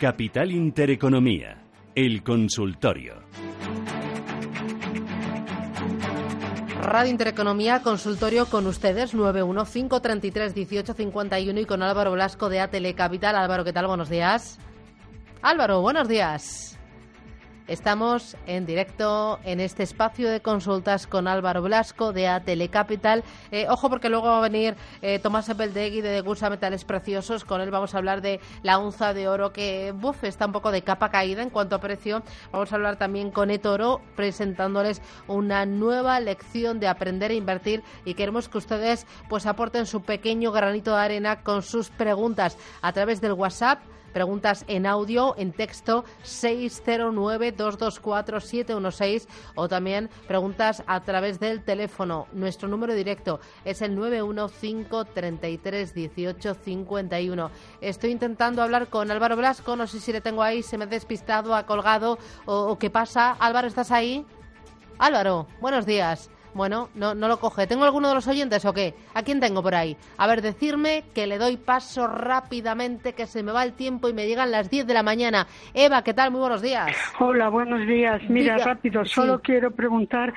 Capital Intereconomía, el consultorio. Radio Intereconomía, consultorio con ustedes, 915331851 y con Álvaro Blasco de ATL Capital. Álvaro, ¿qué tal? Buenos días. Álvaro, buenos días. Estamos en directo en este espacio de consultas con Álvaro Blasco de A Telecapital. Eh, ojo porque luego va a venir eh, Tomás Epeldegui de Degusa Metales Preciosos. Con él vamos a hablar de la onza de oro que buf, está un poco de capa caída en cuanto a precio. Vamos a hablar también con Etoro presentándoles una nueva lección de aprender a invertir y queremos que ustedes pues aporten su pequeño granito de arena con sus preguntas a través del WhatsApp Preguntas en audio, en texto 609-224-716 o también preguntas a través del teléfono. Nuestro número directo es el 915-33-1851. Estoy intentando hablar con Álvaro Blasco, no sé si le tengo ahí, se me ha despistado, ha colgado o, o qué pasa. Álvaro, ¿estás ahí? Álvaro, buenos días. Bueno, no, no lo coge. ¿Tengo alguno de los oyentes o qué? ¿A quién tengo por ahí? A ver, decirme que le doy paso rápidamente, que se me va el tiempo y me llegan las 10 de la mañana. Eva, ¿qué tal? Muy buenos días. Hola, buenos días. Mira, rápido, solo quiero preguntar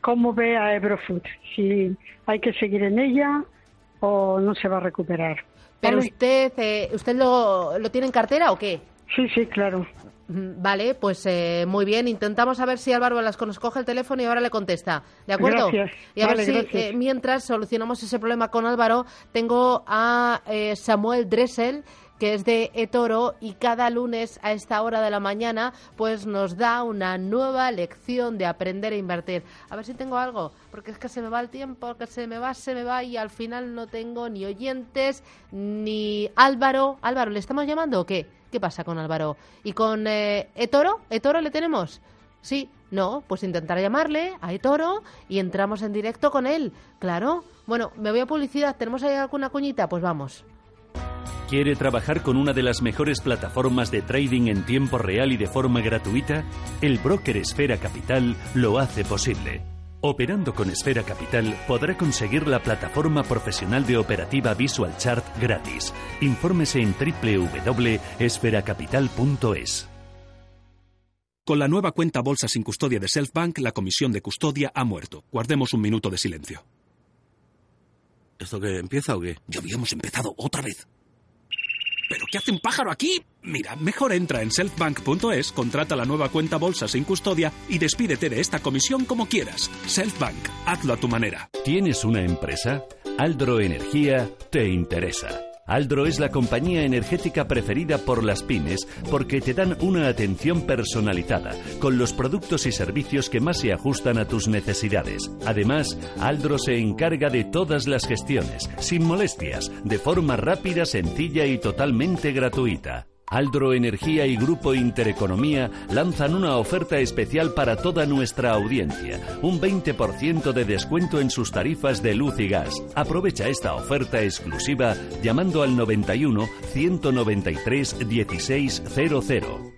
cómo ve a Ebrofood. Si hay que seguir en ella o no se va a recuperar. Pero usted, eh, ¿usted lo, lo tiene en cartera o qué? Sí, sí, claro. Vale, pues eh, muy bien. Intentamos a ver si Álvaro Velasco nos coge el teléfono y ahora le contesta. ¿De acuerdo? Gracias. Y a Vale, ver si eh, mientras solucionamos ese problema con Álvaro, tengo a eh, Samuel Dressel que es de eToro y cada lunes a esta hora de la mañana pues nos da una nueva lección de aprender a invertir. A ver si tengo algo, porque es que se me va el tiempo, que se me va, se me va y al final no tengo ni oyentes ni Álvaro. Álvaro, ¿le estamos llamando o qué? ¿Qué pasa con Álvaro? ¿Y con eh, eToro? ¿eToro le tenemos? Sí, no, pues intentar llamarle a eToro y entramos en directo con él. Claro. Bueno, me voy a publicidad. ¿Tenemos ahí alguna cuñita? Pues vamos. ¿Quiere trabajar con una de las mejores plataformas de trading en tiempo real y de forma gratuita? El broker Esfera Capital lo hace posible. Operando con Esfera Capital podrá conseguir la plataforma profesional de operativa Visual Chart gratis. Infórmese en www.esferacapital.es. Con la nueva cuenta bolsa sin custodia de Selfbank, la comisión de custodia ha muerto. Guardemos un minuto de silencio. ¿Esto que empieza o qué? Ya habíamos empezado otra vez. ¿Pero qué hace un pájaro aquí? Mira, mejor entra en selfbank.es, contrata la nueva cuenta bolsa sin custodia y despídete de esta comisión como quieras. Selfbank, hazlo a tu manera. ¿Tienes una empresa? Aldro Energía te interesa. Aldro es la compañía energética preferida por las pymes porque te dan una atención personalizada, con los productos y servicios que más se ajustan a tus necesidades. Además, Aldro se encarga de todas las gestiones, sin molestias, de forma rápida, sencilla y totalmente gratuita. Aldro Energía y Grupo Intereconomía lanzan una oferta especial para toda nuestra audiencia, un 20% de descuento en sus tarifas de luz y gas. Aprovecha esta oferta exclusiva llamando al 91 193 1600.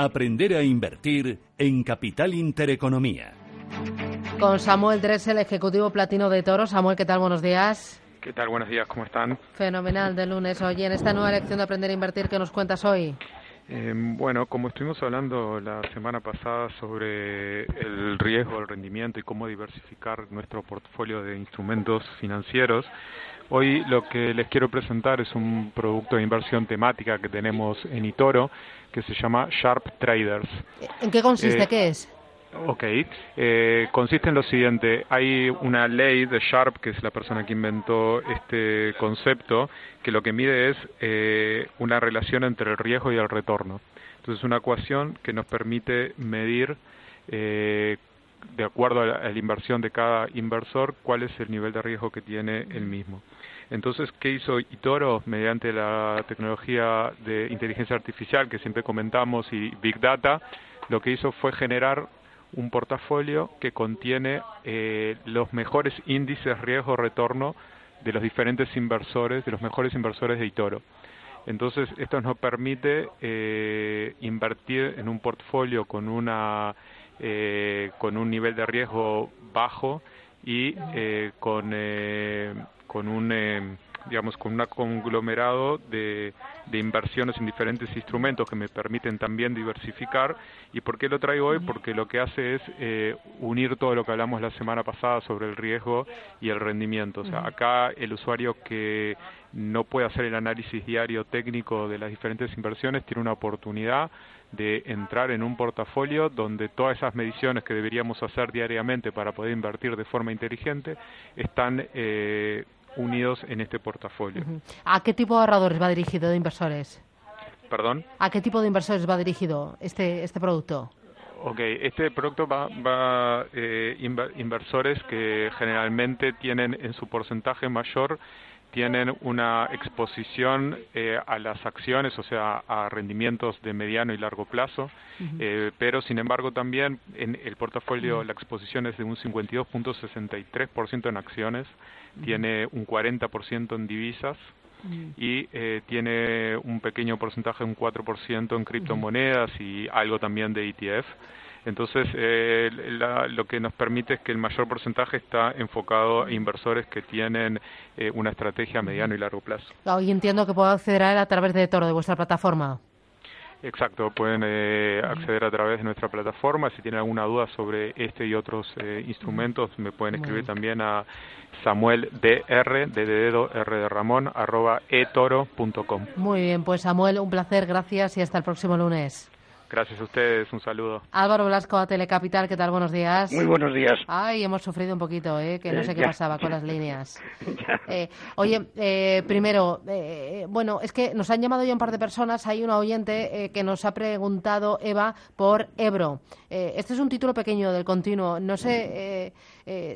Aprender a invertir en Capital Intereconomía. Con Samuel Dressel, ejecutivo platino de Toro. Samuel, ¿qué tal? Buenos días. ¿Qué tal? Buenos días, ¿cómo están? Fenomenal de lunes. Oye, en esta nueva lección de aprender a invertir, ¿qué nos cuentas hoy? Eh, bueno, como estuvimos hablando la semana pasada sobre el riesgo, el rendimiento y cómo diversificar nuestro portfolio de instrumentos financieros, hoy lo que les quiero presentar es un producto de inversión temática que tenemos en Itoro que se llama Sharp Traders. ¿En qué consiste? Eh, ¿Qué es? Ok, eh, consiste en lo siguiente, hay una ley de Sharp, que es la persona que inventó este concepto, que lo que mide es eh, una relación entre el riesgo y el retorno. Entonces es una ecuación que nos permite medir, eh, de acuerdo a la, a la inversión de cada inversor, cuál es el nivel de riesgo que tiene el mismo. Entonces, ¿qué hizo Itoro mediante la tecnología de inteligencia artificial que siempre comentamos y Big Data? Lo que hizo fue generar un portafolio que contiene eh, los mejores índices riesgo-retorno de los diferentes inversores, de los mejores inversores de Itoro. Entonces, esto nos permite eh, invertir en un portfolio con, una, eh, con un nivel de riesgo bajo y eh, con, eh, con un eh, digamos, con un conglomerado de, de, inversiones en diferentes instrumentos que me permiten también diversificar. ¿Y por qué lo traigo hoy? Porque lo que hace es eh, unir todo lo que hablamos la semana pasada sobre el riesgo y el rendimiento. O sea, acá el usuario que no puede hacer el análisis diario técnico de las diferentes inversiones tiene una oportunidad de entrar en un portafolio donde todas esas mediciones que deberíamos hacer diariamente para poder invertir de forma inteligente están eh, unidos en este portafolio. ¿A qué tipo de ahorradores va dirigido de inversores? ¿Perdón? ¿A qué tipo de inversores va dirigido este, este producto? Ok, este producto va, va eh, inversores que generalmente tienen en su porcentaje mayor tienen una exposición eh, a las acciones, o sea, a rendimientos de mediano y largo plazo, uh -huh. eh, pero sin embargo también en el portafolio uh -huh. la exposición es de un 52.63% en acciones, uh -huh. tiene un 40% en divisas y eh, tiene un pequeño porcentaje, un 4% en criptomonedas y algo también de ETF. Entonces, eh, la, lo que nos permite es que el mayor porcentaje está enfocado a inversores que tienen eh, una estrategia a mediano y largo plazo. Y entiendo que puedo acceder a él a través de Toro, de vuestra plataforma. Exacto, pueden eh, acceder a través de nuestra plataforma. Si tienen alguna duda sobre este y otros eh, instrumentos, me pueden escribir también a Samuel DR, de dedo R de Ramón, arroba etoro.com. Muy bien, pues Samuel, un placer, gracias y hasta el próximo lunes. Gracias a ustedes, un saludo. Álvaro Blasco a Telecapital, ¿qué tal? Buenos días. Muy buenos días. Ay, hemos sufrido un poquito, ¿eh? que no sé qué pasaba con las líneas. Eh, oye, eh, primero, eh, bueno, es que nos han llamado ya un par de personas. Hay una oyente eh, que nos ha preguntado, Eva, por Ebro. Eh, este es un título pequeño del continuo. No sé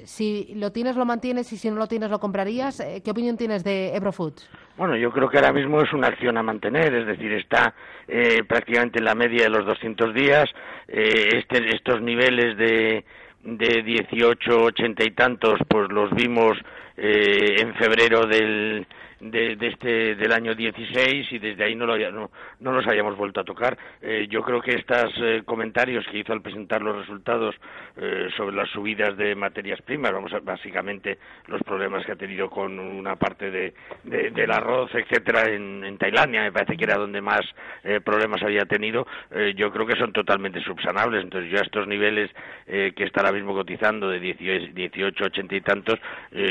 si lo tienes, lo mantienes y si no lo tienes, lo comprarías. ¿Qué opinión tienes de Ebro Foods? Bueno, yo creo que ahora mismo es una acción a mantener, es decir, está prácticamente en la media de los 200 días. Este, estos niveles de de 18, 80 y tantos, pues los vimos eh, en febrero del, de, de, este del año 16 y desde ahí no, lo, no, no los hayamos vuelto a tocar. Eh, yo creo que estos eh, comentarios que hizo al presentar los resultados eh, sobre las subidas de materias primas, vamos a, básicamente los problemas que ha tenido con una parte de, de del arroz, etcétera, en, en, Tailandia, me parece que era donde más eh, problemas había tenido, eh, yo creo que son totalmente subsanables. Entonces yo a estos niveles que está ahora mismo cotizando de 18, 18 80 y tantos,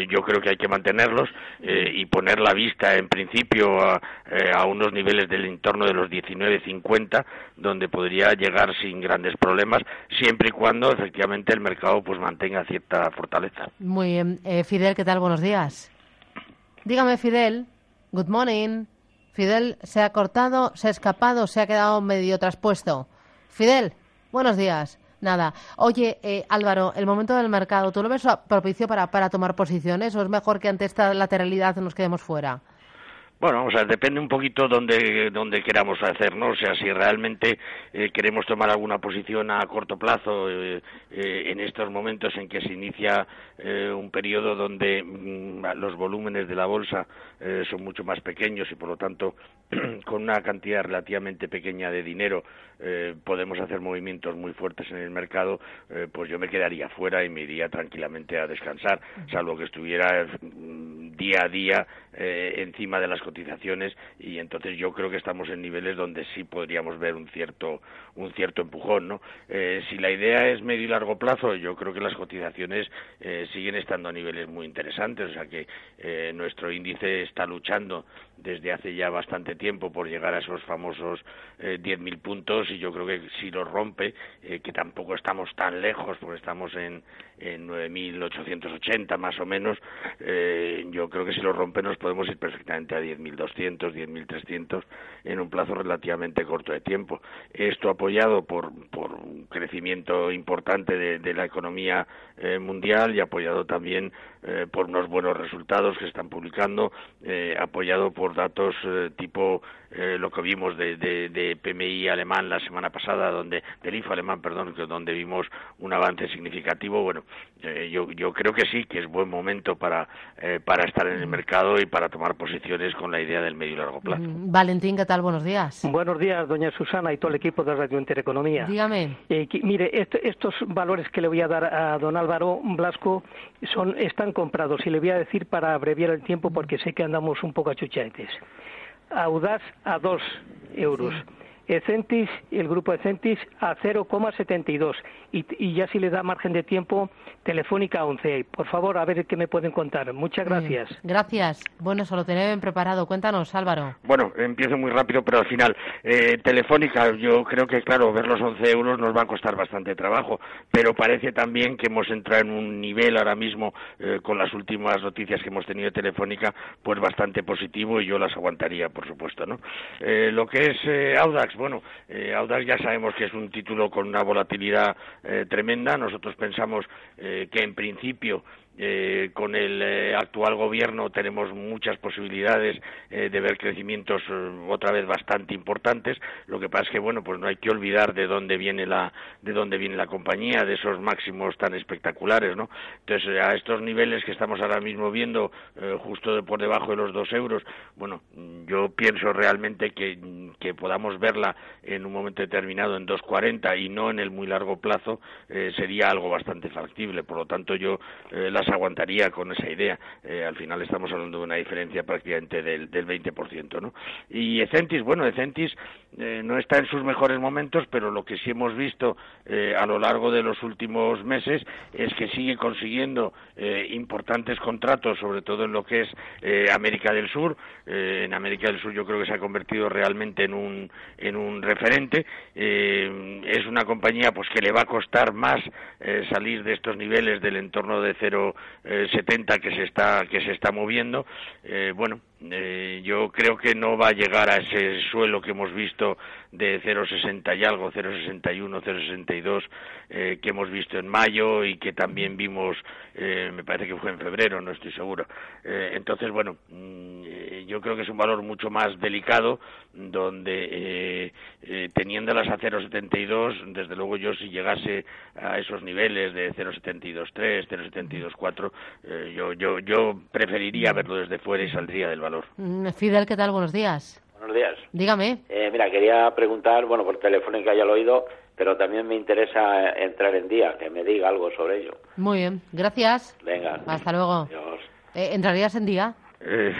yo creo que hay que mantenerlos y poner la vista en principio a, eh, a, unos niveles del entorno de los 19.50 donde podría llegar sin grandes problemas siempre y cuando efectivamente el mercado pues mantenga cierta fortaleza. Muy bien, eh, Fidel, ¿qué tal? Buenos días. Dígame, Fidel. Good morning. Fidel se ha cortado, se ha escapado, se ha quedado medio traspuesto. Fidel, buenos días. Nada. Oye, eh, Álvaro, el momento del mercado, ¿tú lo ves propicio para, para tomar posiciones o es mejor que ante esta lateralidad nos quedemos fuera? Bueno, o sea, depende un poquito donde, donde queramos hacer, ¿no? O sea, si realmente eh, queremos tomar alguna posición a corto plazo eh, eh, en estos momentos en que se inicia eh, un periodo donde mm, los volúmenes de la bolsa eh, son mucho más pequeños y por lo tanto con una cantidad relativamente pequeña de dinero eh, podemos hacer movimientos muy fuertes en el mercado, pues yo me quedaría fuera y me iría tranquilamente a descansar, salvo que estuviera día a día encima de las cotizaciones y entonces yo creo que estamos en niveles donde sí podríamos ver un cierto un cierto empujón no eh, si la idea es medio y largo plazo yo creo que las cotizaciones eh, siguen estando a niveles muy interesantes o sea que nuestro índice está luchando desde hace ya bastante tiempo por llegar a esos famosos eh, 10.000 puntos y yo creo que si lo rompe, eh, que tampoco estamos tan lejos porque estamos en, en 9.880 más o menos, eh, yo creo que si lo rompe nos podemos ir perfectamente a 10.200, 10.300 en un plazo relativamente corto de tiempo. Esto apoyado por, por crecimiento importante de, de la economía eh, mundial y apoyado también eh, por unos buenos resultados que están publicando, eh, apoyado por datos eh, tipo eh, lo que vimos de, de, de, PMI alemán la semana pasada, donde del IFO alemán, perdón, donde vimos un avance significativo. Bueno, eh, yo, yo creo que sí, que es buen momento para, eh, para estar en el mercado y para tomar posiciones con la idea del medio y largo plazo. Mm, Valentín, ¿qué tal? Buenos días. Buenos días, doña Susana y todo el equipo de Radio Intereconomía. Dígame. Eh, mire, estos valores que le voy a dar a don Álvaro Blasco son, están comprados y le voy a decir para abreviar el tiempo porque sé que andamos un poco achuchaentes. Audaz a 2 euros. Ecentis, el grupo Ecentis a 0,72 y, y, ya si le da margen de tiempo, Telefónica a 11. Por favor, a ver qué me pueden contar. Muchas gracias. Gracias. Bueno, eso lo tienen preparado. Cuéntanos, Álvaro. Bueno, empiezo muy rápido, pero al final, eh, Telefónica, yo creo que, claro, ver los 11 euros nos va a costar bastante trabajo, pero parece también que hemos entrado en un nivel ahora mismo, eh, con las últimas noticias que hemos tenido de Telefónica, pues bastante positivo y yo las aguantaría, por supuesto, ¿no? Eh, lo que es Audax, bueno, eh, Audax ya sabemos que es un título con una volatilidad eh, tremenda. Nosotros pensamos eh, que en principio eh, con el eh, actual gobierno tenemos muchas posibilidades eh, de ver crecimientos eh, otra vez bastante importantes. Lo que pasa es que bueno pues no hay que olvidar de dónde viene la de dónde viene la compañía de esos máximos tan espectaculares no entonces a estos niveles que estamos ahora mismo viendo justo de por debajo de los dos euros bueno yo pienso realmente que, que podamos verla en un momento determinado en 2.40 y no en el muy largo plazo sería algo bastante factible. Por lo tanto yo la las aguantaría con esa idea. Eh, al final estamos hablando de una diferencia prácticamente del, del 20%, ¿no? Y Ecentis, bueno, Ecentis eh, no está en sus mejores momentos, pero lo que sí hemos visto eh, a lo largo de los últimos meses es que sigue consiguiendo importantes contratos, sobre todo en lo que es América del Sur. En América del Sur yo creo que se ha convertido realmente en un, en un referente. es una compañía pues que le va a costar más salir de estos niveles del entorno de 0,70 que se está que se está moviendo. bueno, eh, yo creo que no va a llegar a ese suelo que hemos visto de 0,60 y algo, 0,61, 0,62 eh, que hemos visto en mayo y que también vimos, eh, me parece que fue en febrero, no estoy seguro. Eh, entonces, bueno, mmm, yo creo que es un valor mucho más delicado donde eh, eh, teniéndolas a 0,72, desde luego yo si llegase a esos niveles de 0,72,3, 0,72,4, eh, yo, yo, yo preferiría verlo desde fuera y saldría del valor. Mm, Fidel, ¿qué tal? Buenos días. Buenos días. Dígame. Eh, mira, quería preguntar, bueno, por Telefónica ya lo he oído, pero también me interesa entrar en día, que me diga algo sobre ello. Muy bien, gracias. Venga. Hasta luego. Adiós. Eh, ¿Entrarías en día? Eh,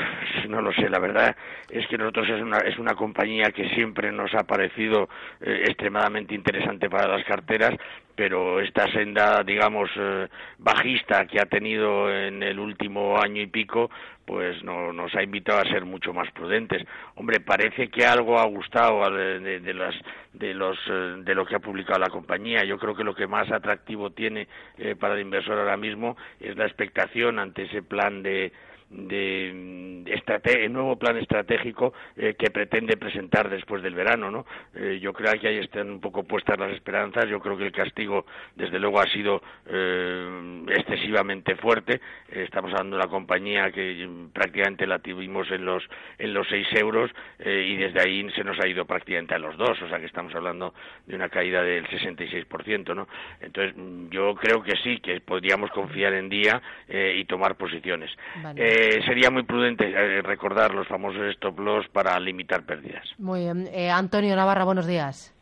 no lo sé, la verdad es que nosotros es una, es una compañía que siempre nos ha parecido eh, extremadamente interesante para las carteras, pero esta senda, digamos, eh, bajista que ha tenido en el último año y pico, pues no, nos ha invitado a ser mucho más prudentes. Hombre, parece que algo ha gustado de, de, de las, de, los, eh, de lo que ha publicado la compañía. Yo creo que lo que más atractivo tiene eh, para el inversor ahora mismo es la expectación ante ese plan de de, el nuevo plan estratégico eh, que pretende presentar después del verano, ¿no? Eh, yo creo que ahí están un poco puestas las esperanzas. Yo creo que el castigo, desde luego, ha sido eh, excesivamente fuerte. estamos hablando de una compañía que prácticamente la tuvimos en los en los seis euros y desde ahí se nos ha ido prácticamente a los dos. O sea que estamos hablando de una caída del 66%, ¿no? Entonces yo creo que sí que podríamos confiar en día y tomar posiciones. Vale eh, sería muy prudente eh, recordar los famosos stop loss para limitar pérdidas. Muy bien. Eh, Antonio Navarra, buenos días.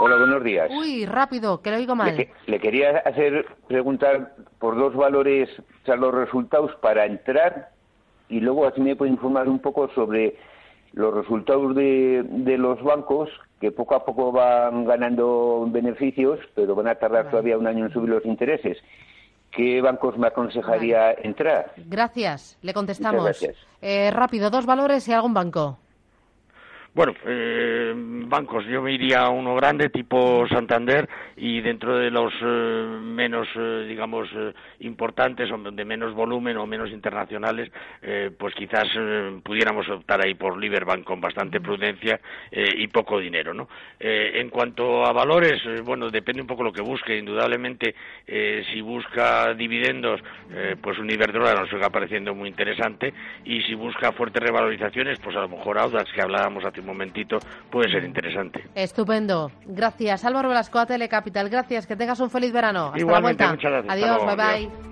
Hola, buenos días. Uy, rápido, que lo oigo mal. Le, le, quería hacer preguntar por dos valores, o sea, los resultados para entrar y luego así me puede informar un poco sobre los resultados de, de los bancos que poco a poco van ganando beneficios, pero van a tardar todavía un año en subir los intereses. ¿Qué bancos me aconsejaría entrar? Gracias, le contestamos. gracias. Eh, rápido, dos valores y algún banco. Bueno, eh, bancos, yo me iría a uno grande tipo Santander y dentro de los eh, menos, eh, digamos, eh, importantes o de menos volumen o menos internacionales, eh, pues quizás eh, pudiéramos optar ahí por Liberbank con bastante prudencia eh, y poco dinero, ¿no? Eh, en cuanto a valores, eh, bueno, depende un poco lo que busque. Indudablemente, eh, si busca dividendos, eh, pues un Iberdrola nos sigue pareciendo muy interesante y si busca fuertes revalorizaciones, pues a lo mejor Audax, que hablábamos hace un momentito, puede ser interesante. Estupendo. Gracias. Álvaro Velasco, a Telecapital. Gracias. Que tengas un feliz verano. Hasta Igualmente, la vuelta. muchas gracias. Adiós. luego, bye adiós. bye.